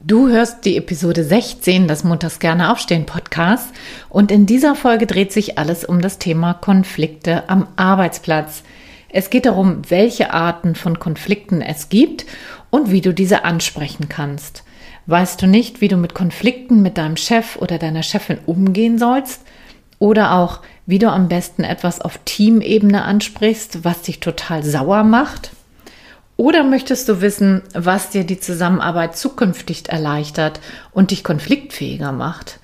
Du hörst die Episode 16 des Montags gerne aufstehen Podcasts und in dieser Folge dreht sich alles um das Thema Konflikte am Arbeitsplatz. Es geht darum, welche Arten von Konflikten es gibt und wie du diese ansprechen kannst. Weißt du nicht, wie du mit Konflikten mit deinem Chef oder deiner Chefin umgehen sollst? Oder auch, wie du am besten etwas auf Teamebene ansprichst, was dich total sauer macht? Oder möchtest du wissen, was dir die Zusammenarbeit zukünftig erleichtert und dich konfliktfähiger macht?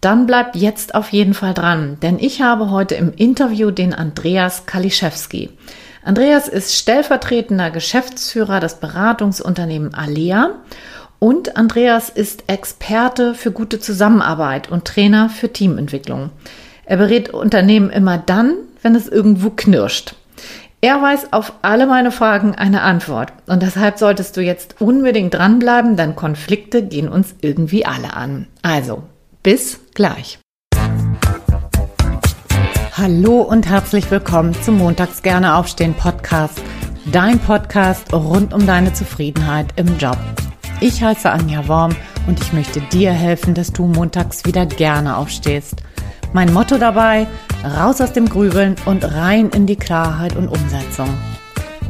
Dann bleib jetzt auf jeden Fall dran, denn ich habe heute im Interview den Andreas Kaliszewski. Andreas ist stellvertretender Geschäftsführer des Beratungsunternehmens Alea und Andreas ist Experte für gute Zusammenarbeit und Trainer für Teamentwicklung. Er berät Unternehmen immer dann, wenn es irgendwo knirscht. Er weiß auf alle meine Fragen eine Antwort. Und deshalb solltest du jetzt unbedingt dranbleiben, denn Konflikte gehen uns irgendwie alle an. Also, bis gleich. Hallo und herzlich willkommen zum Montags gerne aufstehen Podcast. Dein Podcast rund um deine Zufriedenheit im Job. Ich heiße Anja Worm und ich möchte dir helfen, dass du montags wieder gerne aufstehst. Mein Motto dabei, raus aus dem Grübeln und rein in die Klarheit und Umsetzung.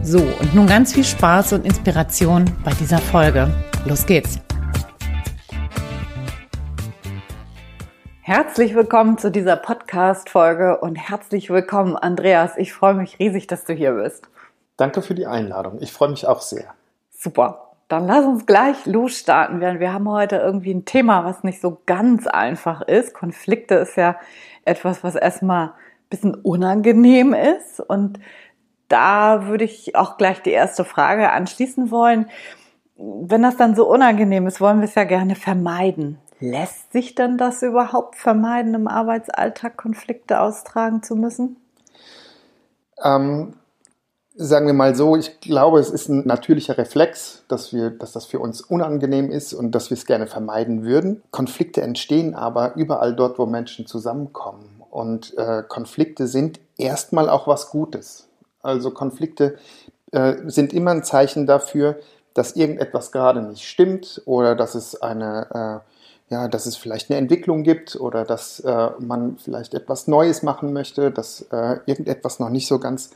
So, und nun ganz viel Spaß und Inspiration bei dieser Folge. Los geht's! Herzlich willkommen zu dieser Podcast-Folge und herzlich willkommen, Andreas. Ich freue mich riesig, dass du hier bist. Danke für die Einladung. Ich freue mich auch sehr. Super. Dann lass uns gleich losstarten. Wir haben heute irgendwie ein Thema, was nicht so ganz einfach ist. Konflikte ist ja etwas, was erstmal ein bisschen unangenehm ist. Und da würde ich auch gleich die erste Frage anschließen wollen. Wenn das dann so unangenehm ist, wollen wir es ja gerne vermeiden. Lässt sich denn das überhaupt vermeiden, im Arbeitsalltag Konflikte austragen zu müssen? Ähm, sagen wir mal so, ich glaube, es ist ein natürlicher Reflex, dass, wir, dass das für uns unangenehm ist und dass wir es gerne vermeiden würden. Konflikte entstehen aber überall dort, wo Menschen zusammenkommen. Und äh, Konflikte sind erstmal auch was Gutes. Also Konflikte äh, sind immer ein Zeichen dafür, dass irgendetwas gerade nicht stimmt oder dass es eine äh, ja, dass es vielleicht eine Entwicklung gibt oder dass äh, man vielleicht etwas Neues machen möchte, dass äh, irgendetwas noch nicht so ganz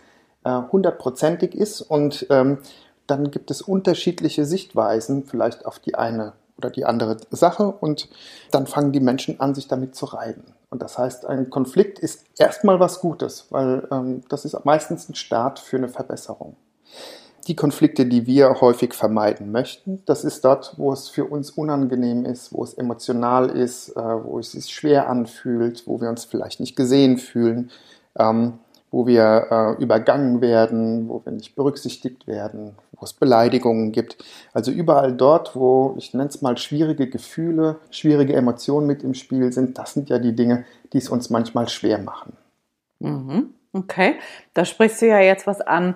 hundertprozentig ist und ähm, dann gibt es unterschiedliche Sichtweisen vielleicht auf die eine oder die andere Sache und dann fangen die Menschen an, sich damit zu reiben. Und das heißt, ein Konflikt ist erstmal was Gutes, weil ähm, das ist meistens ein Start für eine Verbesserung. Die Konflikte, die wir häufig vermeiden möchten, das ist dort, wo es für uns unangenehm ist, wo es emotional ist, äh, wo es sich schwer anfühlt, wo wir uns vielleicht nicht gesehen fühlen. Ähm, wo wir äh, übergangen werden, wo wir nicht berücksichtigt werden, wo es Beleidigungen gibt. Also überall dort, wo ich nenne es mal schwierige Gefühle, schwierige Emotionen mit im Spiel sind, das sind ja die Dinge, die es uns manchmal schwer machen. Mhm. Okay, da sprichst du ja jetzt was an,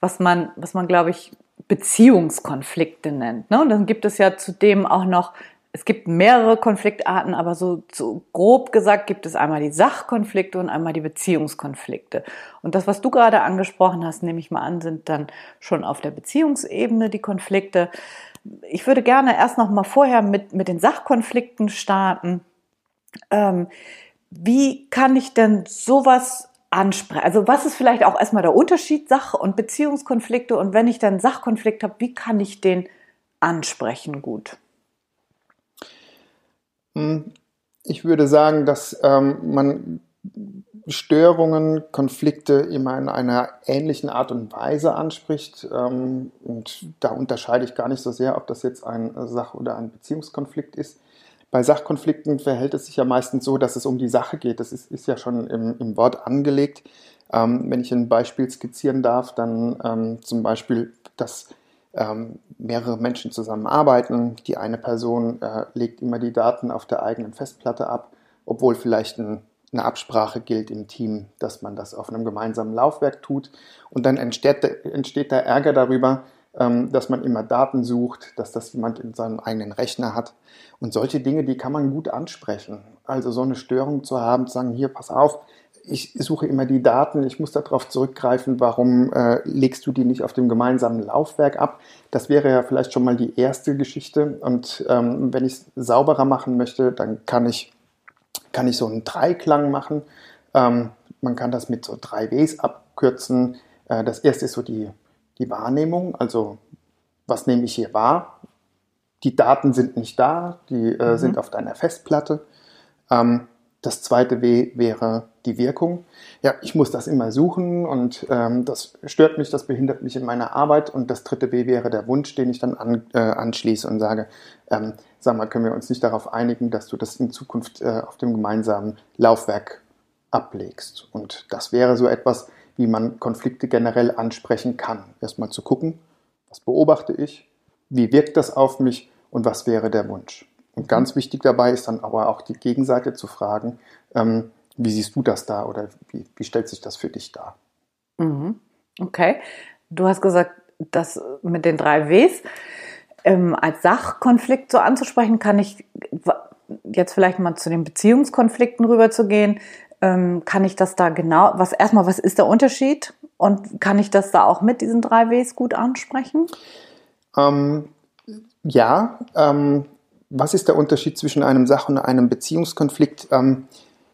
was man, was man glaube ich, Beziehungskonflikte nennt. Ne? Und dann gibt es ja zudem auch noch es gibt mehrere Konfliktarten, aber so, so grob gesagt gibt es einmal die Sachkonflikte und einmal die Beziehungskonflikte. Und das, was du gerade angesprochen hast, nehme ich mal an, sind dann schon auf der Beziehungsebene die Konflikte. Ich würde gerne erst noch mal vorher mit, mit den Sachkonflikten starten. Ähm, wie kann ich denn sowas ansprechen? Also was ist vielleicht auch erstmal der Unterschied Sach- und Beziehungskonflikte? Und wenn ich dann Sachkonflikt habe, wie kann ich den ansprechen gut? Hm, ich würde sagen, dass ähm, man Störungen, Konflikte immer in einer ähnlichen Art und Weise anspricht. Ähm, und da unterscheide ich gar nicht so sehr, ob das jetzt ein Sach- oder ein Beziehungskonflikt ist. Bei Sachkonflikten verhält es sich ja meistens so, dass es um die Sache geht. Das ist, ist ja schon im, im Wort angelegt. Ähm, wenn ich ein Beispiel skizzieren darf, dann ähm, zum Beispiel, dass ähm, mehrere Menschen zusammenarbeiten. Die eine Person äh, legt immer die Daten auf der eigenen Festplatte ab, obwohl vielleicht ein, eine Absprache gilt im Team, dass man das auf einem gemeinsamen Laufwerk tut. Und dann entsteht, entsteht der Ärger darüber, ähm, dass man immer Daten sucht, dass das jemand in seinem eigenen Rechner hat. Und solche Dinge, die kann man gut ansprechen. Also so eine Störung zu haben, zu sagen, hier, pass auf, ich suche immer die Daten, ich muss darauf zurückgreifen, warum äh, legst du die nicht auf dem gemeinsamen Laufwerk ab? Das wäre ja vielleicht schon mal die erste Geschichte. Und ähm, wenn ich es sauberer machen möchte, dann kann ich, kann ich so einen Dreiklang machen. Ähm, man kann das mit so drei Ws abkürzen. Äh, das erste ist so die, die Wahrnehmung, also was nehme ich hier wahr? Die Daten sind nicht da, die äh, mhm. sind auf deiner Festplatte. Ähm, das zweite W wäre die Wirkung. Ja, ich muss das immer suchen und ähm, das stört mich, das behindert mich in meiner Arbeit. Und das dritte W wäre der Wunsch, den ich dann an, äh, anschließe und sage, ähm, sag mal, können wir uns nicht darauf einigen, dass du das in Zukunft äh, auf dem gemeinsamen Laufwerk ablegst. Und das wäre so etwas, wie man Konflikte generell ansprechen kann. Erstmal zu gucken, was beobachte ich, wie wirkt das auf mich und was wäre der Wunsch. Und ganz wichtig dabei ist dann aber auch die Gegenseite zu fragen, ähm, wie siehst du das da oder wie, wie stellt sich das für dich dar? Mhm. Okay. Du hast gesagt, das mit den drei Ws ähm, als Sachkonflikt so anzusprechen, kann ich jetzt vielleicht mal zu den Beziehungskonflikten rüberzugehen. Ähm, kann ich das da genau, was erstmal, was ist der Unterschied? Und kann ich das da auch mit diesen drei Ws gut ansprechen? Ähm, ja, ähm, was ist der Unterschied zwischen einem Sach- und einem Beziehungskonflikt? Ähm,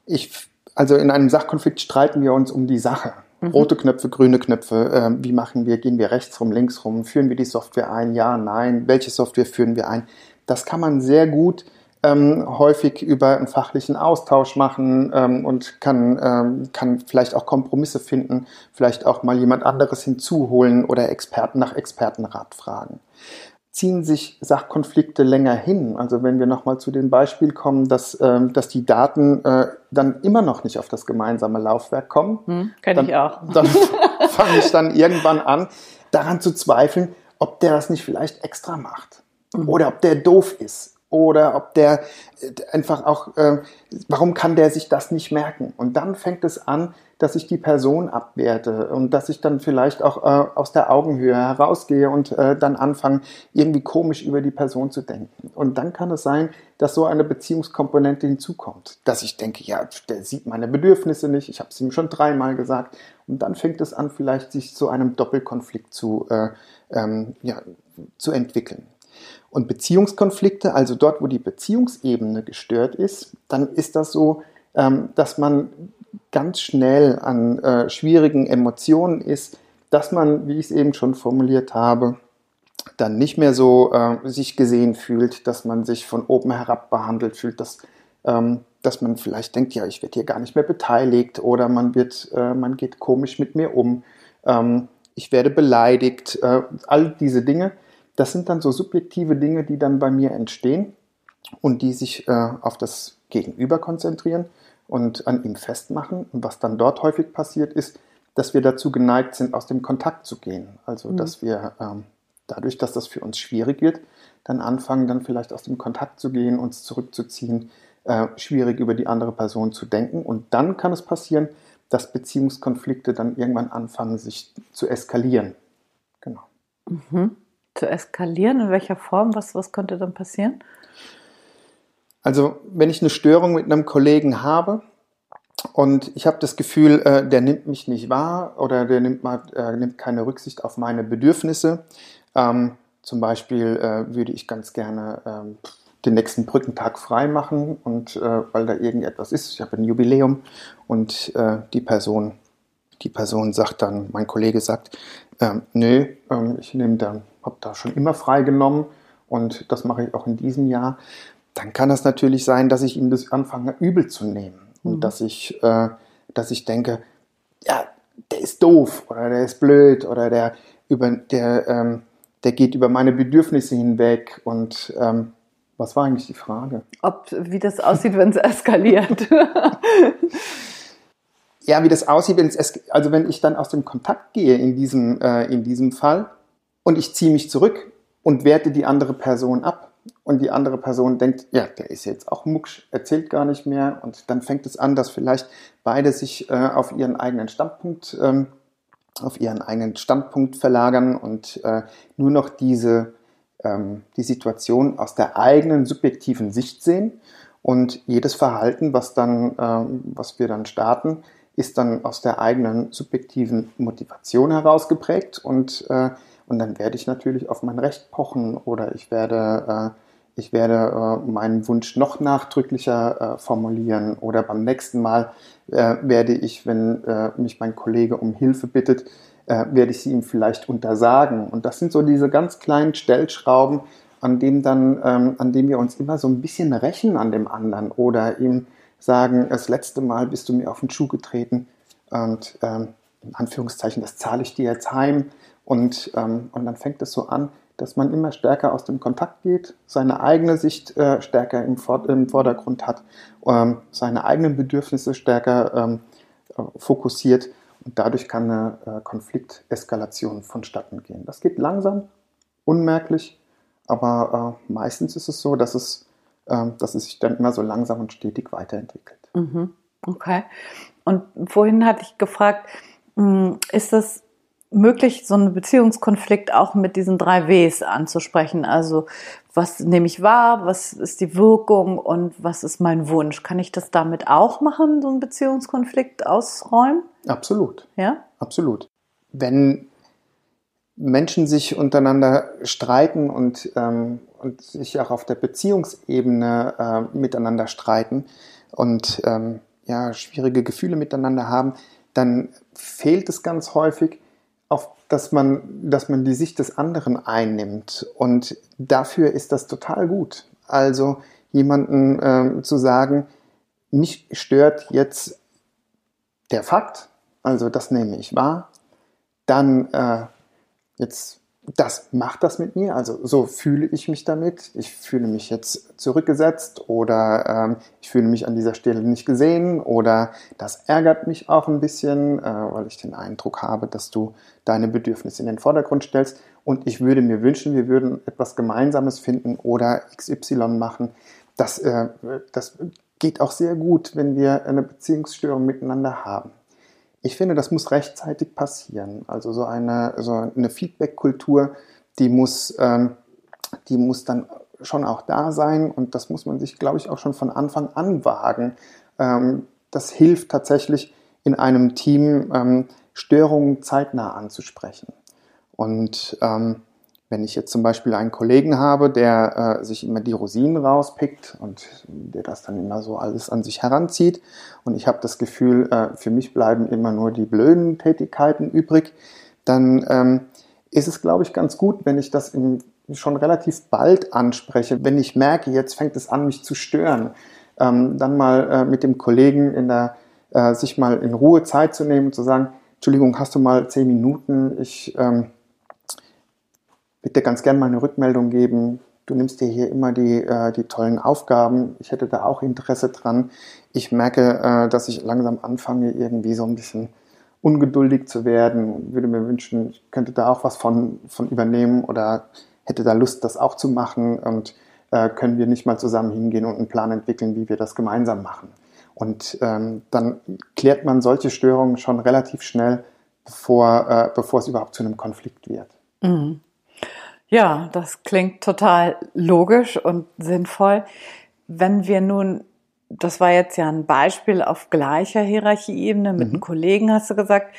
ich, also in einem Sachkonflikt streiten wir uns um die Sache. Mhm. Rote Knöpfe, grüne Knöpfe, äh, wie machen wir, gehen wir rechts rum, links rum, führen wir die Software ein, ja, nein, welche Software führen wir ein? Das kann man sehr gut ähm, häufig über einen fachlichen Austausch machen ähm, und kann, ähm, kann vielleicht auch Kompromisse finden, vielleicht auch mal jemand anderes hinzuholen oder Experten nach Expertenrat fragen ziehen sich Sachkonflikte länger hin. Also wenn wir nochmal zu dem Beispiel kommen, dass, ähm, dass die Daten äh, dann immer noch nicht auf das gemeinsame Laufwerk kommen. Hm, Kenne ich auch. Dann fange ich dann irgendwann an, daran zu zweifeln, ob der das nicht vielleicht extra macht. Mhm. Oder ob der doof ist. Oder ob der äh, einfach auch, äh, warum kann der sich das nicht merken? Und dann fängt es an, dass ich die Person abwerte und dass ich dann vielleicht auch äh, aus der Augenhöhe herausgehe und äh, dann anfange, irgendwie komisch über die Person zu denken. Und dann kann es sein, dass so eine Beziehungskomponente hinzukommt, dass ich denke, ja, der sieht meine Bedürfnisse nicht, ich habe es ihm schon dreimal gesagt. Und dann fängt es an, vielleicht sich zu einem Doppelkonflikt zu, äh, ähm, ja, zu entwickeln. Und Beziehungskonflikte, also dort, wo die Beziehungsebene gestört ist, dann ist das so, ähm, dass man ganz schnell an äh, schwierigen Emotionen ist, dass man, wie ich es eben schon formuliert habe, dann nicht mehr so äh, sich gesehen fühlt, dass man sich von oben herab behandelt fühlt, dass, ähm, dass man vielleicht denkt, ja, ich werde hier gar nicht mehr beteiligt oder man wird, äh, man geht komisch mit mir um, ähm, ich werde beleidigt, all diese Dinge, das sind dann so subjektive Dinge, die dann bei mir entstehen und die sich äh, auf das Gegenüber konzentrieren und an ihm festmachen. Und was dann dort häufig passiert ist, dass wir dazu geneigt sind, aus dem Kontakt zu gehen. Also mhm. dass wir ähm, dadurch, dass das für uns schwierig wird, dann anfangen, dann vielleicht aus dem Kontakt zu gehen, uns zurückzuziehen, äh, schwierig über die andere Person zu denken. Und dann kann es passieren, dass Beziehungskonflikte dann irgendwann anfangen, sich zu eskalieren. Genau. Mhm. Zu eskalieren? In welcher Form? Was, was könnte dann passieren? Also wenn ich eine Störung mit einem Kollegen habe und ich habe das Gefühl, äh, der nimmt mich nicht wahr oder der nimmt, mal, äh, nimmt keine Rücksicht auf meine Bedürfnisse, ähm, zum Beispiel äh, würde ich ganz gerne ähm, den nächsten Brückentag frei machen und äh, weil da irgendetwas ist, ich habe ein Jubiläum und äh, die Person, die Person sagt dann, mein Kollege sagt, ähm, nö, ähm, ich nehme da, habe da schon immer frei genommen und das mache ich auch in diesem Jahr dann kann es natürlich sein, dass ich ihm das anfange übel zu nehmen und mhm. dass ich, äh, dass ich denke, ja, der ist doof oder der ist blöd oder der über der ähm, der geht über meine Bedürfnisse hinweg und ähm, was war eigentlich die Frage? Ob wie das aussieht, wenn es eskaliert. ja, wie das aussieht, wenn es also wenn ich dann aus dem Kontakt gehe in diesem äh, in diesem Fall und ich ziehe mich zurück und werte die andere Person ab und die andere Person denkt, ja, der ist jetzt auch mucksch, erzählt gar nicht mehr und dann fängt es an, dass vielleicht beide sich äh, auf ihren eigenen Standpunkt ähm, auf ihren eigenen Standpunkt verlagern und äh, nur noch diese ähm, die Situation aus der eigenen subjektiven Sicht sehen und jedes Verhalten, was dann ähm, was wir dann starten, ist dann aus der eigenen subjektiven Motivation herausgeprägt und, äh, und dann werde ich natürlich auf mein Recht pochen oder ich werde, äh, ich werde äh, meinen Wunsch noch nachdrücklicher äh, formulieren oder beim nächsten Mal äh, werde ich, wenn äh, mich mein Kollege um Hilfe bittet, werde ich sie ihm vielleicht untersagen. Und das sind so diese ganz kleinen Stellschrauben, an dem dann, ähm, an dem wir uns immer so ein bisschen rächen an dem anderen oder ihm sagen, das letzte Mal bist du mir auf den Schuh getreten und ähm, in Anführungszeichen, das zahle ich dir jetzt heim. Und, ähm, und dann fängt es so an, dass man immer stärker aus dem Kontakt geht, seine eigene Sicht äh, stärker im, Vor im, Vordergrund hat, ähm, seine eigenen Bedürfnisse stärker ähm, äh, fokussiert und dadurch kann eine äh, Konflikteskalation vonstatten gehen. Das geht langsam, unmerklich, aber äh, meistens ist es so, dass es, dass es sich dann immer so langsam und stetig weiterentwickelt. Mhm. Okay. Und vorhin hatte ich gefragt, hm, ist das möglich, so einen Beziehungskonflikt auch mit diesen drei Ws anzusprechen? Also was nehme ich wahr, was ist die Wirkung und was ist mein Wunsch? Kann ich das damit auch machen, so einen Beziehungskonflikt ausräumen? Absolut. Ja? Absolut. Wenn Menschen sich untereinander streiten und, ähm, und sich auch auf der Beziehungsebene äh, miteinander streiten und ähm, ja, schwierige Gefühle miteinander haben, dann fehlt es ganz häufig, auf, dass, man, dass man die Sicht des anderen einnimmt. Und dafür ist das total gut. Also jemanden äh, zu sagen, mich stört jetzt der Fakt, also das nehme ich wahr, dann äh, Jetzt, das macht das mit mir, also so fühle ich mich damit. Ich fühle mich jetzt zurückgesetzt oder ähm, ich fühle mich an dieser Stelle nicht gesehen oder das ärgert mich auch ein bisschen, äh, weil ich den Eindruck habe, dass du deine Bedürfnisse in den Vordergrund stellst. Und ich würde mir wünschen, wir würden etwas Gemeinsames finden oder XY machen. Das, äh, das geht auch sehr gut, wenn wir eine Beziehungsstörung miteinander haben. Ich finde, das muss rechtzeitig passieren. Also so eine, so eine Feedback-Kultur, die muss, ähm, die muss dann schon auch da sein und das muss man sich, glaube ich, auch schon von Anfang an wagen. Ähm, das hilft tatsächlich in einem Team, ähm, Störungen zeitnah anzusprechen. Und ähm, wenn ich jetzt zum Beispiel einen Kollegen habe, der äh, sich immer die Rosinen rauspickt und der das dann immer so alles an sich heranzieht und ich habe das Gefühl, äh, für mich bleiben immer nur die blöden Tätigkeiten übrig, dann ähm, ist es, glaube ich, ganz gut, wenn ich das im, schon relativ bald anspreche, wenn ich merke, jetzt fängt es an, mich zu stören, ähm, dann mal äh, mit dem Kollegen in der, äh, sich mal in Ruhe Zeit zu nehmen und zu sagen, Entschuldigung, hast du mal zehn Minuten? Ich ähm, bitte ganz gern mal eine Rückmeldung geben. Du nimmst dir hier immer die, äh, die tollen Aufgaben. Ich hätte da auch Interesse dran. Ich merke, äh, dass ich langsam anfange, irgendwie so ein bisschen ungeduldig zu werden würde mir wünschen, ich könnte da auch was von, von übernehmen oder hätte da Lust, das auch zu machen und äh, können wir nicht mal zusammen hingehen und einen Plan entwickeln, wie wir das gemeinsam machen. Und ähm, dann klärt man solche Störungen schon relativ schnell, bevor, äh, bevor es überhaupt zu einem Konflikt wird. Mhm. Ja, das klingt total logisch und sinnvoll. Wenn wir nun, das war jetzt ja ein Beispiel auf gleicher Hierarchieebene mit mhm. einem Kollegen, hast du gesagt,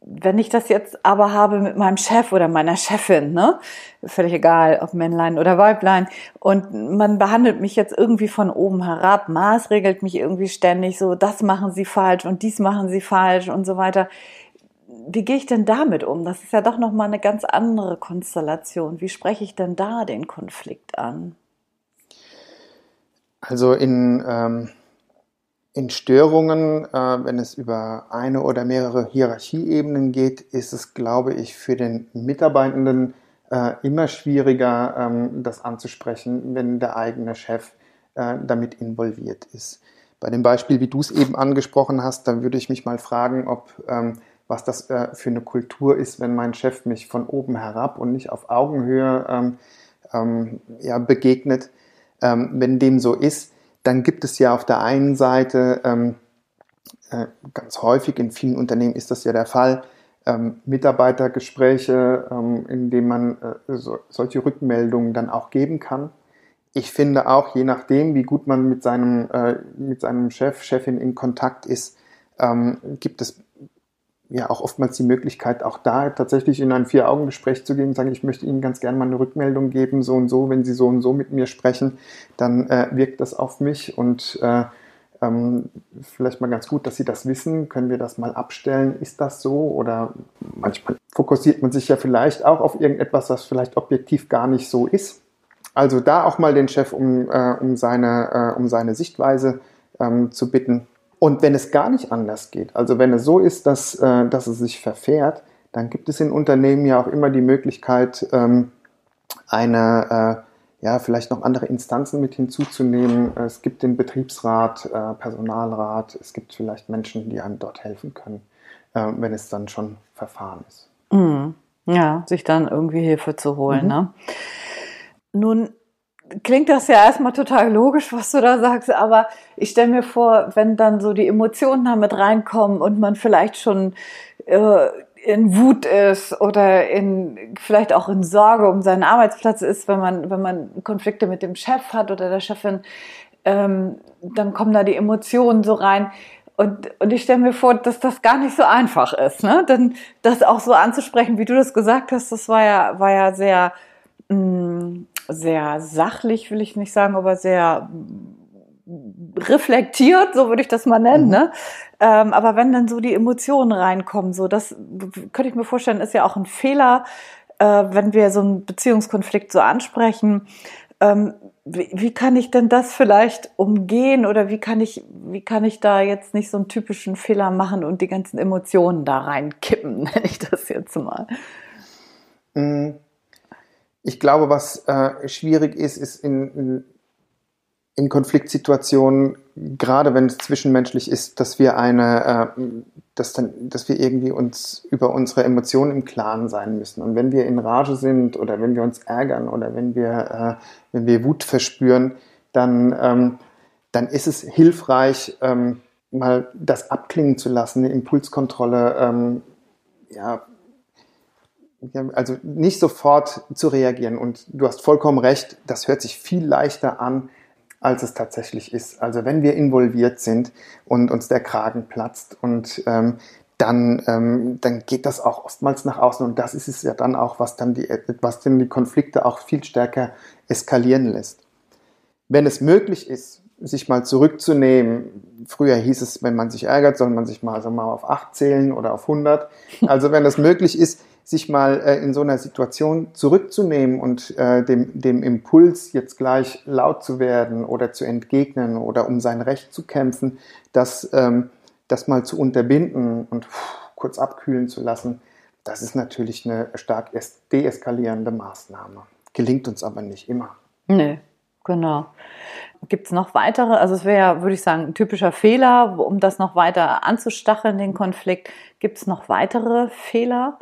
wenn ich das jetzt aber habe mit meinem Chef oder meiner Chefin, ne, völlig egal, ob Männlein oder Weiblein, und man behandelt mich jetzt irgendwie von oben herab, maßregelt mich irgendwie ständig so, das machen sie falsch und dies machen sie falsch und so weiter wie gehe ich denn damit um? Das ist ja doch noch mal eine ganz andere Konstellation. Wie spreche ich denn da den Konflikt an? Also in, ähm, in Störungen, äh, wenn es über eine oder mehrere Hierarchieebenen geht, ist es, glaube ich, für den Mitarbeitenden äh, immer schwieriger, ähm, das anzusprechen, wenn der eigene Chef äh, damit involviert ist. Bei dem Beispiel, wie du es eben angesprochen hast, da würde ich mich mal fragen, ob ähm, was das äh, für eine Kultur ist, wenn mein Chef mich von oben herab und nicht auf Augenhöhe ähm, ähm, ja, begegnet. Ähm, wenn dem so ist, dann gibt es ja auf der einen Seite ähm, äh, ganz häufig in vielen Unternehmen ist das ja der Fall, ähm, Mitarbeitergespräche, ähm, in denen man äh, so, solche Rückmeldungen dann auch geben kann. Ich finde auch, je nachdem, wie gut man mit seinem, äh, mit seinem Chef, Chefin in Kontakt ist, ähm, gibt es ja auch oftmals die Möglichkeit, auch da tatsächlich in ein Vier-Augen-Gespräch zu gehen und sagen, ich möchte Ihnen ganz gerne mal eine Rückmeldung geben, so und so, wenn Sie so und so mit mir sprechen, dann äh, wirkt das auf mich und äh, ähm, vielleicht mal ganz gut, dass Sie das wissen. Können wir das mal abstellen? Ist das so? Oder manchmal fokussiert man sich ja vielleicht auch auf irgendetwas, was vielleicht objektiv gar nicht so ist. Also da auch mal den Chef um, äh, um, seine, äh, um seine Sichtweise ähm, zu bitten. Und wenn es gar nicht anders geht, also wenn es so ist, dass, äh, dass es sich verfährt, dann gibt es in Unternehmen ja auch immer die Möglichkeit, ähm, eine, äh, ja, vielleicht noch andere Instanzen mit hinzuzunehmen. Es gibt den Betriebsrat, äh, Personalrat, es gibt vielleicht Menschen, die einem dort helfen können, äh, wenn es dann schon verfahren ist. Mhm. Ja, sich dann irgendwie Hilfe zu holen. Mhm. Ne? Nun klingt das ja erstmal total logisch, was du da sagst, aber ich stelle mir vor, wenn dann so die Emotionen damit reinkommen und man vielleicht schon äh, in Wut ist oder in vielleicht auch in Sorge um seinen Arbeitsplatz ist, wenn man wenn man Konflikte mit dem Chef hat oder der Chefin, ähm, dann kommen da die Emotionen so rein. Und, und ich stelle mir vor, dass das gar nicht so einfach ist, ne? Denn das auch so anzusprechen, wie du das gesagt hast, das war ja, war ja sehr, mh, mm, sehr sachlich, will ich nicht sagen, aber sehr reflektiert, so würde ich das mal nennen. Mhm. Ne? Ähm, aber wenn dann so die Emotionen reinkommen, so das könnte ich mir vorstellen, ist ja auch ein Fehler, äh, wenn wir so einen Beziehungskonflikt so ansprechen. Ähm, wie, wie, kann ich denn das vielleicht umgehen oder wie kann ich, wie kann ich da jetzt nicht so einen typischen Fehler machen und die ganzen Emotionen da reinkippen, nenne ich das jetzt mal? Mhm. Ich glaube, was äh, schwierig ist, ist in, in, in, Konfliktsituationen, gerade wenn es zwischenmenschlich ist, dass wir eine, äh, dass, dann, dass wir irgendwie uns über unsere Emotionen im Klaren sein müssen. Und wenn wir in Rage sind oder wenn wir uns ärgern oder wenn wir, äh, wenn wir Wut verspüren, dann, ähm, dann ist es hilfreich, ähm, mal das abklingen zu lassen, eine Impulskontrolle ähm, ja, also nicht sofort zu reagieren. Und du hast vollkommen recht, das hört sich viel leichter an, als es tatsächlich ist. Also wenn wir involviert sind und uns der Kragen platzt und ähm, dann, ähm, dann geht das auch oftmals nach außen und das ist es ja dann auch, was dann die, was dann die Konflikte auch viel stärker eskalieren lässt. Wenn es möglich ist, sich mal zurückzunehmen, früher hieß es, wenn man sich ärgert, soll man sich mal, also mal auf 8 zählen oder auf 100. Also wenn es möglich ist, sich mal äh, in so einer Situation zurückzunehmen und äh, dem, dem Impuls, jetzt gleich laut zu werden oder zu entgegnen oder um sein Recht zu kämpfen, das, ähm, das mal zu unterbinden und pff, kurz abkühlen zu lassen, das ist natürlich eine stark deeskalierende Maßnahme. Gelingt uns aber nicht immer. Nee, genau. Gibt es noch weitere? Also es wäre ja, würde ich sagen, ein typischer Fehler, um das noch weiter anzustacheln, den Konflikt. Gibt es noch weitere Fehler?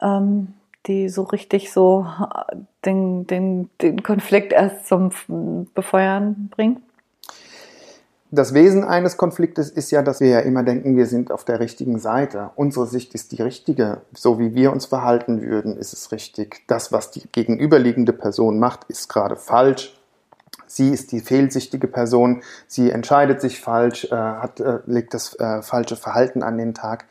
Ähm, die so richtig so äh, den, den, den Konflikt erst zum Befeuern bringen? Das Wesen eines Konfliktes ist ja, dass wir ja immer denken, wir sind auf der richtigen Seite. Unsere Sicht ist die richtige. So wie wir uns verhalten würden, ist es richtig. Das, was die gegenüberliegende Person macht, ist gerade falsch. Sie ist die fehlsichtige Person. Sie entscheidet sich falsch, äh, hat, äh, legt das äh, falsche Verhalten an den Tag.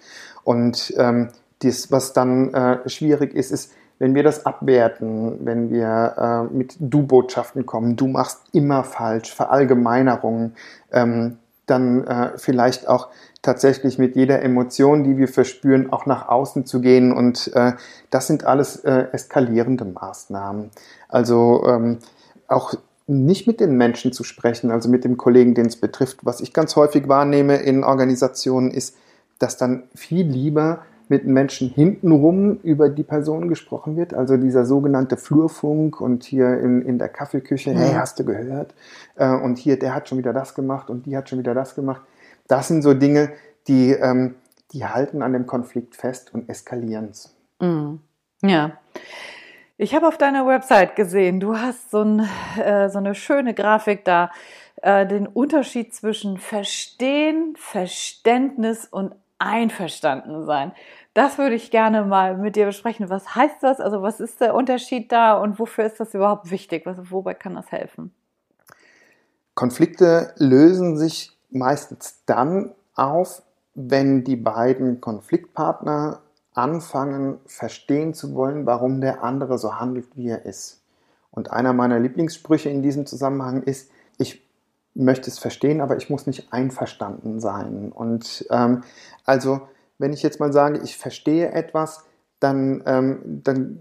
Und ähm, das, was dann äh, schwierig ist, ist, wenn wir das abwerten, wenn wir äh, mit Du-Botschaften kommen, du machst immer falsch, Verallgemeinerungen, ähm, dann äh, vielleicht auch tatsächlich mit jeder Emotion, die wir verspüren, auch nach außen zu gehen. Und äh, das sind alles äh, eskalierende Maßnahmen. Also ähm, auch nicht mit den Menschen zu sprechen, also mit dem Kollegen, den es betrifft. Was ich ganz häufig wahrnehme in Organisationen ist, dass dann viel lieber mit Menschen hintenrum über die Person gesprochen wird, also dieser sogenannte Flurfunk und hier in, in der Kaffeeküche, hey, hast du gehört? Äh, und hier, der hat schon wieder das gemacht und die hat schon wieder das gemacht. Das sind so Dinge, die, ähm, die halten an dem Konflikt fest und eskalieren es. Mhm. Ja. Ich habe auf deiner Website gesehen, du hast so, ein, äh, so eine schöne Grafik da, äh, den Unterschied zwischen Verstehen, Verständnis und Einverstanden sein. Das würde ich gerne mal mit dir besprechen. Was heißt das? Also was ist der Unterschied da und wofür ist das überhaupt wichtig? Was, wobei kann das helfen? Konflikte lösen sich meistens dann auf, wenn die beiden Konfliktpartner anfangen, verstehen zu wollen, warum der andere so handelt, wie er ist. Und einer meiner Lieblingssprüche in diesem Zusammenhang ist, ich möchte es verstehen, aber ich muss nicht einverstanden sein. Und ähm, also, wenn ich jetzt mal sage, ich verstehe etwas, dann, ähm, dann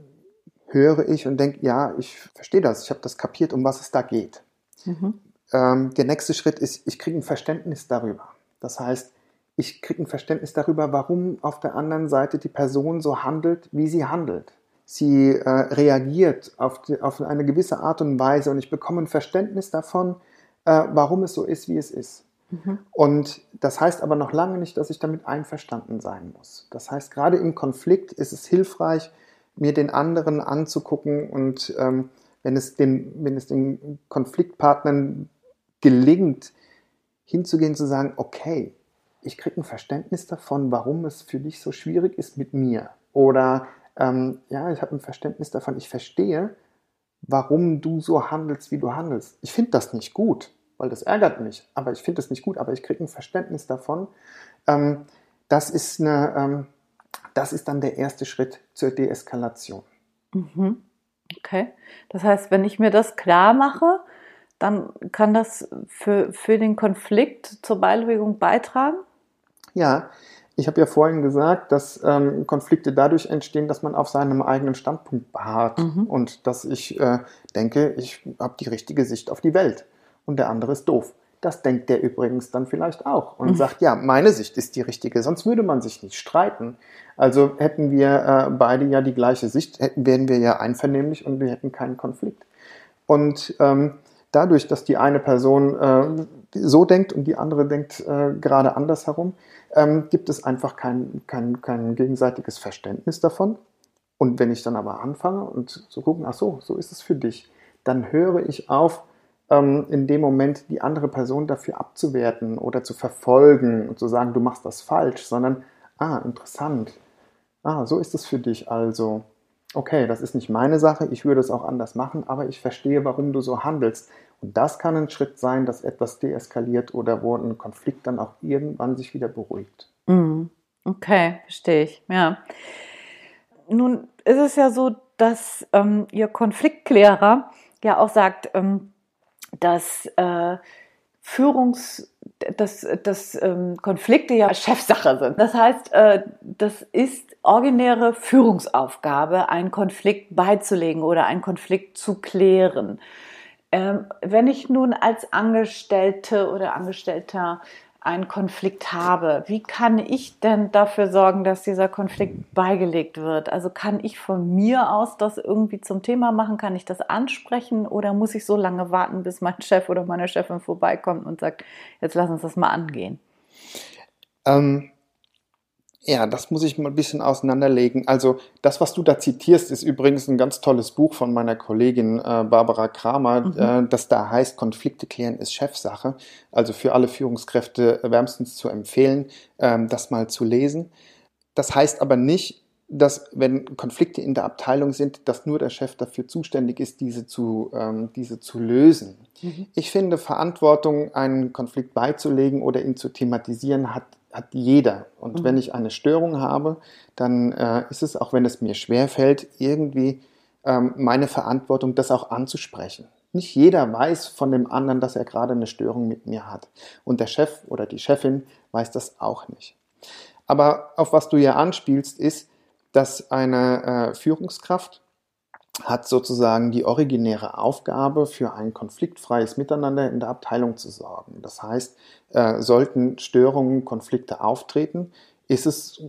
höre ich und denke, ja, ich verstehe das, ich habe das kapiert, um was es da geht. Mhm. Ähm, der nächste Schritt ist, ich kriege ein Verständnis darüber. Das heißt, ich kriege ein Verständnis darüber, warum auf der anderen Seite die Person so handelt, wie sie handelt. Sie äh, reagiert auf, die, auf eine gewisse Art und Weise und ich bekomme ein Verständnis davon, äh, warum es so ist, wie es ist. Mhm. Und das heißt aber noch lange nicht, dass ich damit einverstanden sein muss. Das heißt, gerade im Konflikt ist es hilfreich, mir den anderen anzugucken und ähm, wenn, es den, wenn es den Konfliktpartnern gelingt, hinzugehen, zu sagen, okay, ich kriege ein Verständnis davon, warum es für dich so schwierig ist mit mir. Oder ähm, ja, ich habe ein Verständnis davon, ich verstehe, warum du so handelst, wie du handelst. Ich finde das nicht gut, weil das ärgert mich, aber ich finde das nicht gut, aber ich kriege ein Verständnis davon. Ähm, das, ist eine, ähm, das ist dann der erste Schritt zur Deeskalation. Mhm. Okay. Das heißt, wenn ich mir das klar mache, dann kann das für, für den Konflikt zur Beilegung beitragen? Ja, ich habe ja vorhin gesagt, dass ähm, Konflikte dadurch entstehen, dass man auf seinem eigenen Standpunkt beharrt mhm. und dass ich äh, denke, ich habe die richtige Sicht auf die Welt und der andere ist doof. Das denkt der übrigens dann vielleicht auch und mhm. sagt, ja, meine Sicht ist die richtige, sonst würde man sich nicht streiten. Also hätten wir äh, beide ja die gleiche Sicht, hätten, wären wir ja einvernehmlich und wir hätten keinen Konflikt. Und ähm, dadurch, dass die eine Person äh, so denkt und die andere denkt äh, gerade andersherum, ähm, gibt es einfach kein, kein, kein gegenseitiges Verständnis davon. Und wenn ich dann aber anfange und zu gucken, ach so, so ist es für dich, dann höre ich auf, ähm, in dem Moment die andere Person dafür abzuwerten oder zu verfolgen und zu sagen, du machst das falsch, sondern, ah, interessant, ah, so ist es für dich also. Okay, das ist nicht meine Sache, ich würde es auch anders machen, aber ich verstehe, warum du so handelst. Und das kann ein Schritt sein, dass etwas deeskaliert oder wo ein Konflikt dann auch irgendwann sich wieder beruhigt. Mm, okay, verstehe ich, ja. Nun ist es ja so, dass ähm, Ihr Konfliktklärer ja auch sagt, ähm, dass äh, Führungs, dass, dass ähm, Konflikte ja Chefsache sind. Das heißt, äh, das ist originäre Führungsaufgabe, einen Konflikt beizulegen oder einen Konflikt zu klären. Ähm, wenn ich nun als Angestellte oder Angestellter einen Konflikt habe, wie kann ich denn dafür sorgen, dass dieser Konflikt beigelegt wird? Also kann ich von mir aus das irgendwie zum Thema machen? Kann ich das ansprechen oder muss ich so lange warten, bis mein Chef oder meine Chefin vorbeikommt und sagt, jetzt lass uns das mal angehen? Ähm, ja, das muss ich mal ein bisschen auseinanderlegen. Also das, was du da zitierst, ist übrigens ein ganz tolles Buch von meiner Kollegin äh, Barbara Kramer, mhm. äh, das da heißt, Konflikte klären ist Chefsache. Also für alle Führungskräfte wärmstens zu empfehlen, ähm, das mal zu lesen. Das heißt aber nicht, dass wenn Konflikte in der Abteilung sind, dass nur der Chef dafür zuständig ist, diese zu, ähm, diese zu lösen. Mhm. Ich finde, Verantwortung, einen Konflikt beizulegen oder ihn zu thematisieren, hat hat jeder. Und mhm. wenn ich eine Störung habe, dann äh, ist es, auch wenn es mir schwer fällt, irgendwie ähm, meine Verantwortung, das auch anzusprechen. Nicht jeder weiß von dem anderen, dass er gerade eine Störung mit mir hat. Und der Chef oder die Chefin weiß das auch nicht. Aber auf was du ja anspielst, ist, dass eine äh, Führungskraft hat sozusagen die originäre Aufgabe, für ein konfliktfreies Miteinander in der Abteilung zu sorgen. Das heißt, äh, sollten Störungen, Konflikte auftreten, ist es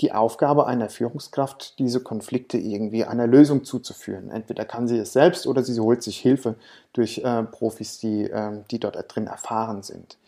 die Aufgabe einer Führungskraft, diese Konflikte irgendwie einer Lösung zuzuführen. Entweder kann sie es selbst oder sie holt sich Hilfe durch äh, Profis, die, äh, die dort drin erfahren sind.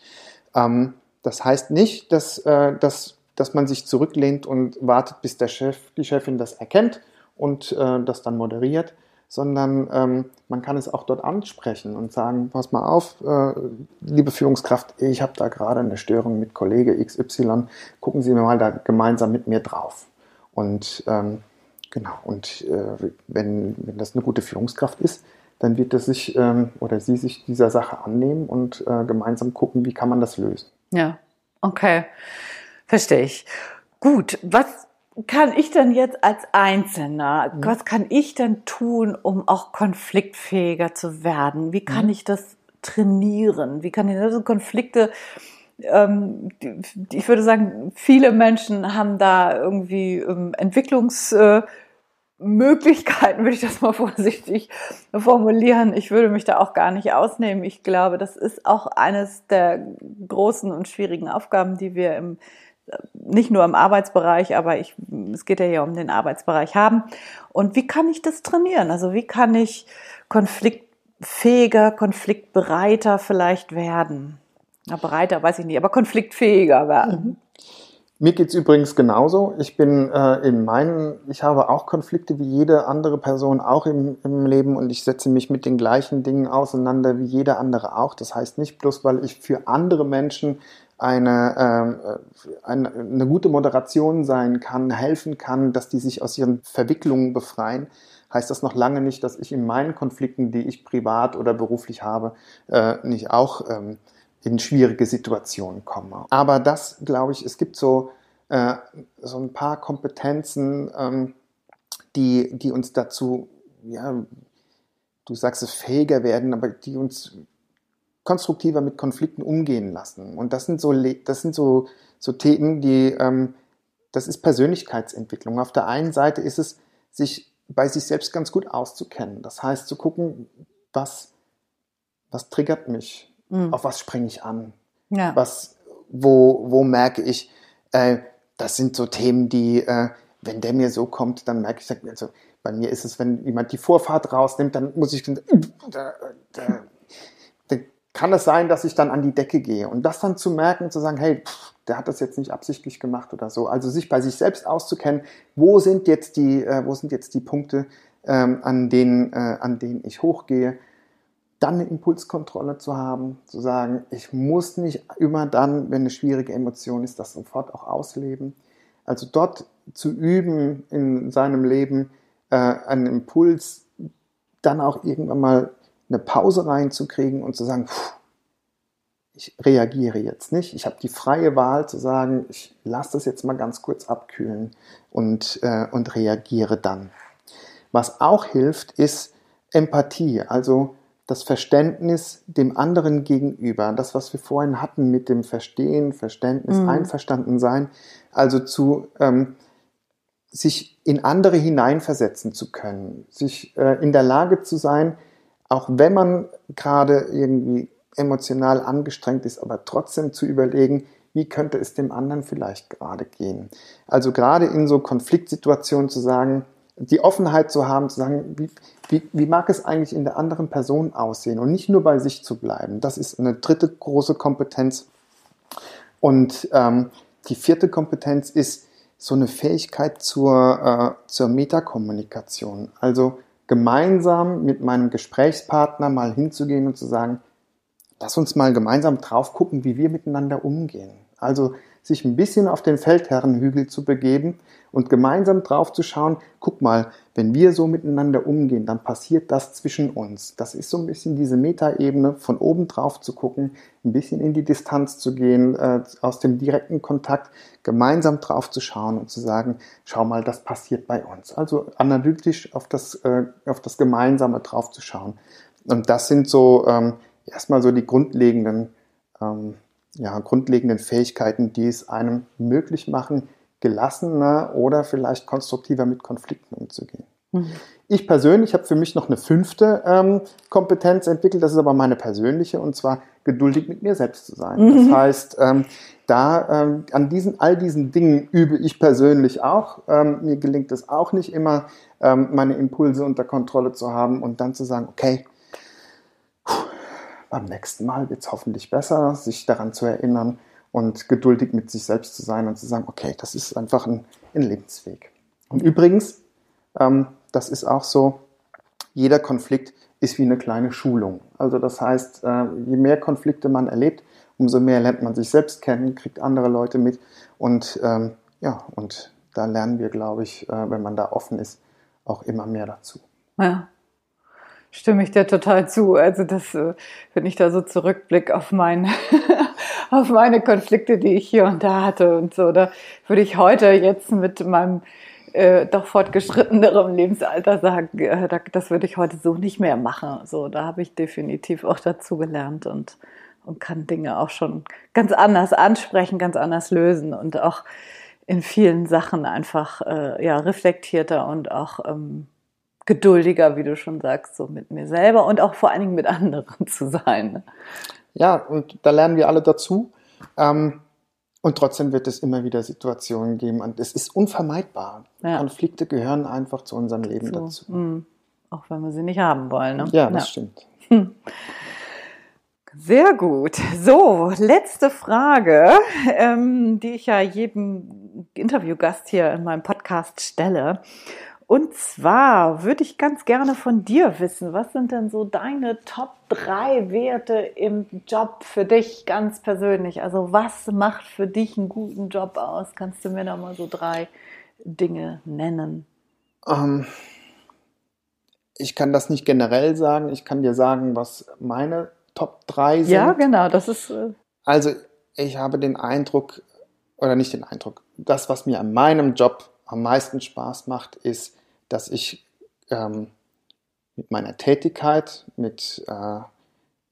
Ähm, das heißt nicht, dass, äh, dass, dass man sich zurücklehnt und wartet, bis der Chef, die Chefin das erkennt und äh, das dann moderiert, sondern ähm, man kann es auch dort ansprechen und sagen, pass mal auf, äh, liebe Führungskraft, ich habe da gerade eine Störung mit Kollege XY, gucken Sie mir mal da gemeinsam mit mir drauf. Und ähm, genau, und äh, wenn, wenn das eine gute Führungskraft ist, dann wird er sich ähm, oder sie sich dieser Sache annehmen und äh, gemeinsam gucken, wie kann man das lösen. Ja, okay. Verstehe ich. Gut, was kann ich denn jetzt als Einzelner, mhm. was kann ich denn tun, um auch konfliktfähiger zu werden? Wie kann mhm. ich das trainieren? Wie kann ich also Konflikte ähm, ich würde sagen, viele Menschen haben da irgendwie ähm, Entwicklungsmöglichkeiten, würde ich das mal vorsichtig formulieren. Ich würde mich da auch gar nicht ausnehmen. Ich glaube, das ist auch eines der großen und schwierigen Aufgaben, die wir im nicht nur im Arbeitsbereich, aber ich, es geht ja hier um den Arbeitsbereich haben. Und wie kann ich das trainieren? Also wie kann ich konfliktfähiger, konfliktbereiter vielleicht werden? Na, bereiter weiß ich nicht, aber konfliktfähiger werden. Mhm. Mir geht's übrigens genauso. Ich bin äh, in meinen, ich habe auch Konflikte wie jede andere Person auch im, im Leben und ich setze mich mit den gleichen Dingen auseinander wie jeder andere auch. Das heißt nicht bloß, weil ich für andere Menschen eine, äh, eine, eine gute Moderation sein kann, helfen kann, dass die sich aus ihren Verwicklungen befreien, heißt das noch lange nicht, dass ich in meinen Konflikten, die ich privat oder beruflich habe, äh, nicht auch ähm, in schwierige Situationen komme. Aber das, glaube ich, es gibt so, äh, so ein paar Kompetenzen, ähm, die, die uns dazu, ja, du sagst es, fähiger werden, aber die uns konstruktiver mit Konflikten umgehen lassen. Und das sind so, das sind so, so Themen, die, ähm, das ist Persönlichkeitsentwicklung. Auf der einen Seite ist es, sich bei sich selbst ganz gut auszukennen. Das heißt, zu gucken, was, was triggert mich? Mhm. Auf was springe ich an? Ja. Was, wo, wo merke ich, äh, das sind so Themen, die, äh, wenn der mir so kommt, dann merke ich, also bei mir ist es, wenn jemand die Vorfahrt rausnimmt, dann muss ich, da, da, kann es sein, dass ich dann an die Decke gehe. Und das dann zu merken, zu sagen, hey, pff, der hat das jetzt nicht absichtlich gemacht oder so. Also sich bei sich selbst auszukennen, wo sind jetzt die, äh, wo sind jetzt die Punkte, ähm, an, denen, äh, an denen ich hochgehe. Dann eine Impulskontrolle zu haben, zu sagen, ich muss nicht immer dann, wenn eine schwierige Emotion ist, das sofort auch ausleben. Also dort zu üben in seinem Leben, äh, einen Impuls dann auch irgendwann mal eine Pause reinzukriegen und zu sagen, pff, ich reagiere jetzt nicht. Ich habe die freie Wahl zu sagen, ich lasse das jetzt mal ganz kurz abkühlen und, äh, und reagiere dann. Was auch hilft, ist Empathie, also das Verständnis dem anderen gegenüber. Das, was wir vorhin hatten mit dem Verstehen, Verständnis, mhm. Einverstanden sein. Also zu ähm, sich in andere hineinversetzen zu können, sich äh, in der Lage zu sein, auch wenn man gerade irgendwie emotional angestrengt ist, aber trotzdem zu überlegen, wie könnte es dem anderen vielleicht gerade gehen. Also gerade in so Konfliktsituationen zu sagen, die Offenheit zu haben, zu sagen, wie, wie, wie mag es eigentlich in der anderen Person aussehen und nicht nur bei sich zu bleiben. Das ist eine dritte große Kompetenz. Und ähm, die vierte Kompetenz ist so eine Fähigkeit zur, äh, zur Metakommunikation. Also gemeinsam mit meinem Gesprächspartner mal hinzugehen und zu sagen, lass uns mal gemeinsam drauf gucken, wie wir miteinander umgehen. Also sich ein bisschen auf den Feldherrenhügel zu begeben und gemeinsam drauf zu schauen, guck mal, wenn wir so miteinander umgehen, dann passiert das zwischen uns. Das ist so ein bisschen diese Metaebene, von oben drauf zu gucken, ein bisschen in die Distanz zu gehen, äh, aus dem direkten Kontakt, gemeinsam drauf zu schauen und zu sagen, schau mal, das passiert bei uns. Also analytisch auf das, äh, auf das Gemeinsame drauf zu schauen. Und das sind so ähm, erstmal so die grundlegenden ähm, ja, grundlegenden Fähigkeiten, die es einem möglich machen, gelassener oder vielleicht konstruktiver mit Konflikten umzugehen. Mhm. Ich persönlich habe für mich noch eine fünfte ähm, Kompetenz entwickelt, das ist aber meine persönliche, und zwar geduldig mit mir selbst zu sein. Mhm. Das heißt, ähm, da ähm, an diesen all diesen Dingen übe ich persönlich auch. Ähm, mir gelingt es auch nicht immer, ähm, meine Impulse unter Kontrolle zu haben und dann zu sagen, okay, beim nächsten Mal wird es hoffentlich besser, sich daran zu erinnern und geduldig mit sich selbst zu sein und zu sagen, okay, das ist einfach ein, ein Lebensweg. Und übrigens, ähm, das ist auch so, jeder Konflikt ist wie eine kleine Schulung. Also das heißt, äh, je mehr Konflikte man erlebt, umso mehr lernt man sich selbst kennen, kriegt andere Leute mit und ähm, ja, und da lernen wir, glaube ich, äh, wenn man da offen ist, auch immer mehr dazu. Ja, stimme ich dir total zu. Also das, äh, wenn ich da so zurückblicke auf mein, auf meine Konflikte, die ich hier und da hatte und so. Da würde ich heute jetzt mit meinem äh, doch fortgeschrittenerem Lebensalter sagen, äh, das würde ich heute so nicht mehr machen. So, da habe ich definitiv auch dazu gelernt und, und kann Dinge auch schon ganz anders ansprechen, ganz anders lösen und auch in vielen Sachen einfach äh, ja, reflektierter und auch ähm, geduldiger, wie du schon sagst, so mit mir selber und auch vor allen Dingen mit anderen zu sein. Ja, und da lernen wir alle dazu. Ähm, und trotzdem wird es immer wieder Situationen geben. Und es ist unvermeidbar. Ja. Konflikte gehören einfach zu unserem Leben so, dazu. Mh. Auch wenn wir sie nicht haben wollen. Ne? Ja, das ja. stimmt. Sehr gut. So, letzte Frage, ähm, die ich ja jedem Interviewgast hier in meinem Podcast stelle. Und zwar würde ich ganz gerne von dir wissen, was sind denn so deine Top 3 Werte im Job für dich ganz persönlich? Also was macht für dich einen guten Job aus? Kannst du mir da mal so drei Dinge nennen? Ähm, ich kann das nicht generell sagen. Ich kann dir sagen, was meine Top 3 sind. Ja, genau. Das ist. Äh also ich habe den Eindruck, oder nicht den Eindruck, das, was mir an meinem Job am meisten Spaß macht, ist, dass ich ähm, mit meiner Tätigkeit, mit, äh,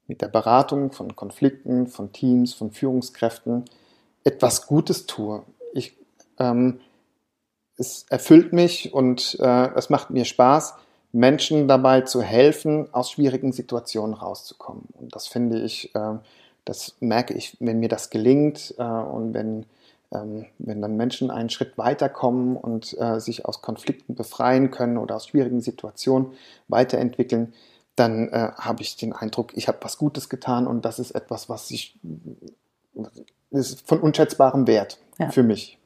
mit der Beratung von Konflikten, von Teams, von Führungskräften etwas Gutes tue. Ich, ähm, es erfüllt mich und äh, es macht mir Spaß, Menschen dabei zu helfen, aus schwierigen Situationen rauszukommen. Und das finde ich, äh, das merke ich, wenn mir das gelingt äh, und wenn wenn dann Menschen einen Schritt weiterkommen und äh, sich aus Konflikten befreien können oder aus schwierigen Situationen weiterentwickeln, dann äh, habe ich den Eindruck, ich habe was Gutes getan und das ist etwas, was ich ist von unschätzbarem Wert ja. für mich.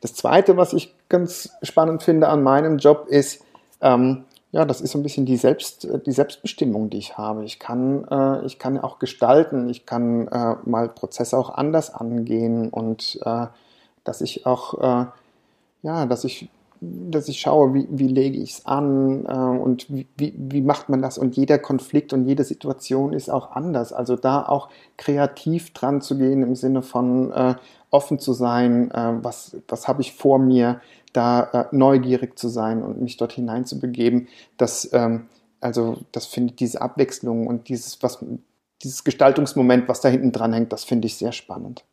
Das Zweite, was ich ganz spannend finde an meinem Job, ist, ähm, ja, das ist so ein bisschen die, Selbst, die Selbstbestimmung, die ich habe. Ich kann, äh, ich kann auch gestalten, ich kann äh, mal Prozesse auch anders angehen und äh, dass ich auch, äh, ja, dass ich, dass ich schaue, wie, wie lege ich es an äh, und wie, wie, wie macht man das. Und jeder Konflikt und jede Situation ist auch anders. Also da auch kreativ dran zu gehen im Sinne von äh, offen zu sein, äh, was, was habe ich vor mir, da äh, neugierig zu sein und mich dort hineinzubegeben, das, ähm, also das finde ich, diese Abwechslung und dieses, was, dieses Gestaltungsmoment, was da hinten dran hängt, das finde ich sehr spannend.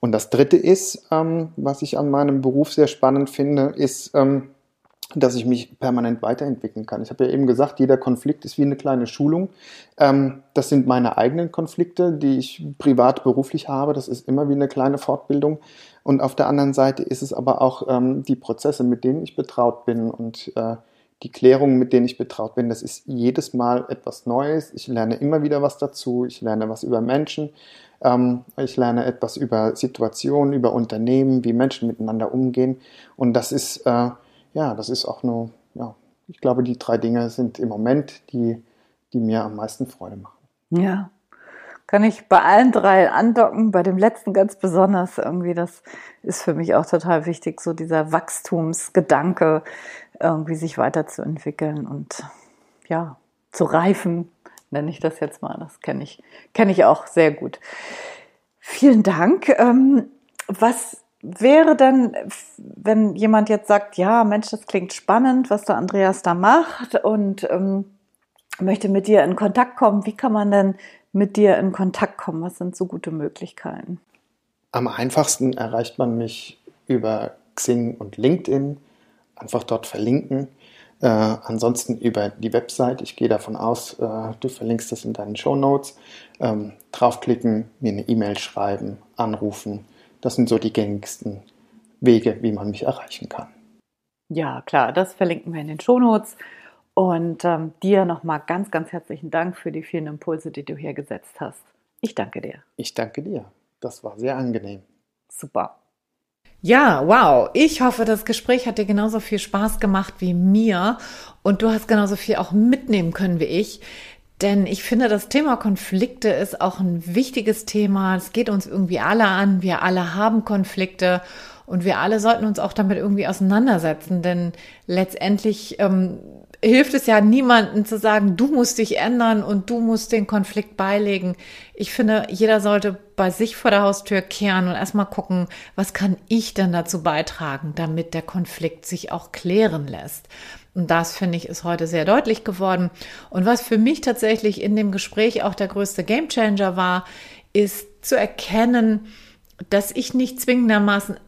Und das dritte ist, ähm, was ich an meinem Beruf sehr spannend finde, ist, ähm, dass ich mich permanent weiterentwickeln kann. Ich habe ja eben gesagt, jeder Konflikt ist wie eine kleine Schulung. Ähm, das sind meine eigenen Konflikte, die ich privat beruflich habe. Das ist immer wie eine kleine Fortbildung. Und auf der anderen Seite ist es aber auch ähm, die Prozesse, mit denen ich betraut bin und äh, die Klärungen, mit denen ich betraut bin. Das ist jedes Mal etwas Neues. Ich lerne immer wieder was dazu. Ich lerne was über Menschen. Ähm, ich lerne etwas über Situationen, über Unternehmen, wie Menschen miteinander umgehen. Und das ist äh, ja, das ist auch nur, ja, ich glaube, die drei Dinge sind im Moment die, die mir am meisten Freude machen. Ja, kann ich bei allen drei andocken, bei dem letzten ganz besonders irgendwie, das ist für mich auch total wichtig, so dieser Wachstumsgedanke, irgendwie sich weiterzuentwickeln und ja, zu reifen, nenne ich das jetzt mal. Das kenne ich, kenne ich auch sehr gut. Vielen Dank. Ähm, was wäre denn, wenn jemand jetzt sagt, ja, Mensch, das klingt spannend, was der Andreas da macht und ähm, möchte mit dir in Kontakt kommen, wie kann man denn mit dir in Kontakt kommen? Was sind so gute Möglichkeiten? Am einfachsten erreicht man mich über Xing und LinkedIn. Einfach dort verlinken. Äh, ansonsten über die Website. Ich gehe davon aus, äh, du verlinkst das in deinen Show Notes. Ähm, draufklicken, mir eine E-Mail schreiben, anrufen das sind so die gängigsten Wege, wie man mich erreichen kann. Ja, klar, das verlinken wir in den Shownotes. Und ähm, dir nochmal ganz, ganz herzlichen Dank für die vielen Impulse, die du hier gesetzt hast. Ich danke dir. Ich danke dir. Das war sehr angenehm. Super. Ja, wow. Ich hoffe, das Gespräch hat dir genauso viel Spaß gemacht wie mir und du hast genauso viel auch mitnehmen können wie ich. Denn ich finde, das Thema Konflikte ist auch ein wichtiges Thema. Es geht uns irgendwie alle an. Wir alle haben Konflikte und wir alle sollten uns auch damit irgendwie auseinandersetzen. Denn letztendlich ähm, hilft es ja niemanden zu sagen, du musst dich ändern und du musst den Konflikt beilegen. Ich finde, jeder sollte bei sich vor der Haustür kehren und erstmal gucken, was kann ich denn dazu beitragen, damit der Konflikt sich auch klären lässt. Und das finde ich ist heute sehr deutlich geworden. Und was für mich tatsächlich in dem Gespräch auch der größte Gamechanger war, ist zu erkennen, dass ich nicht zwingendermaßen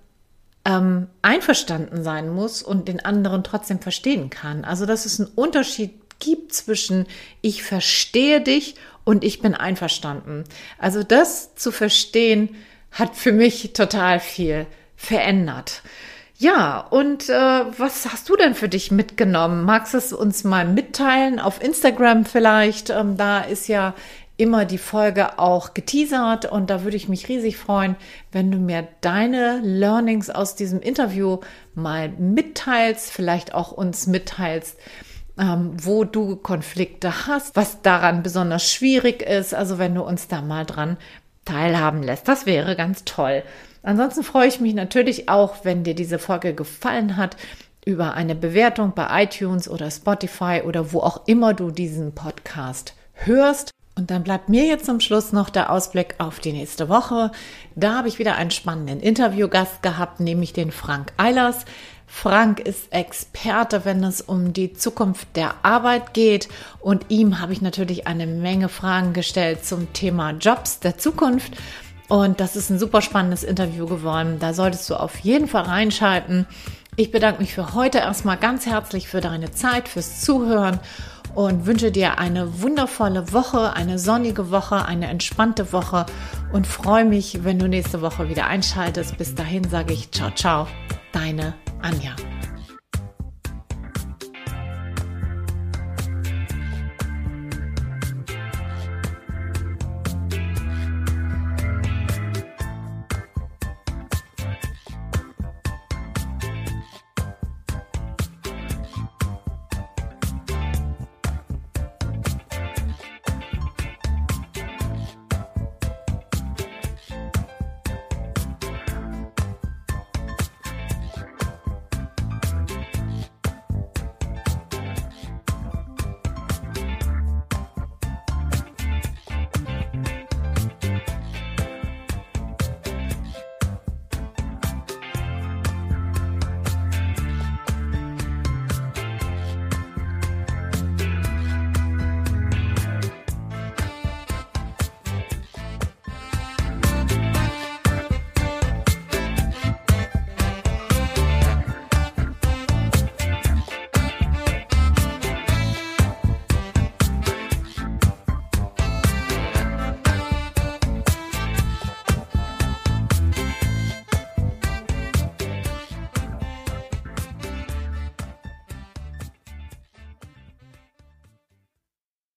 ähm, einverstanden sein muss und den anderen trotzdem verstehen kann. Also dass es einen Unterschied gibt zwischen ich verstehe dich und ich bin einverstanden. Also das zu verstehen hat für mich total viel verändert. Ja, und äh, was hast du denn für dich mitgenommen? Magst du es uns mal mitteilen auf Instagram vielleicht? Ähm, da ist ja immer die Folge auch geteasert und da würde ich mich riesig freuen, wenn du mir deine Learnings aus diesem Interview mal mitteilst, vielleicht auch uns mitteilst, ähm, wo du Konflikte hast, was daran besonders schwierig ist. Also wenn du uns da mal dran teilhaben lässt, das wäre ganz toll. Ansonsten freue ich mich natürlich auch, wenn dir diese Folge gefallen hat, über eine Bewertung bei iTunes oder Spotify oder wo auch immer du diesen Podcast hörst. Und dann bleibt mir jetzt zum Schluss noch der Ausblick auf die nächste Woche. Da habe ich wieder einen spannenden Interviewgast gehabt, nämlich den Frank Eilers. Frank ist Experte, wenn es um die Zukunft der Arbeit geht. Und ihm habe ich natürlich eine Menge Fragen gestellt zum Thema Jobs der Zukunft. Und das ist ein super spannendes Interview geworden. Da solltest du auf jeden Fall reinschalten. Ich bedanke mich für heute erstmal ganz herzlich für deine Zeit, fürs Zuhören und wünsche dir eine wundervolle Woche, eine sonnige Woche, eine entspannte Woche und freue mich, wenn du nächste Woche wieder einschaltest. Bis dahin sage ich ciao, ciao, deine Anja.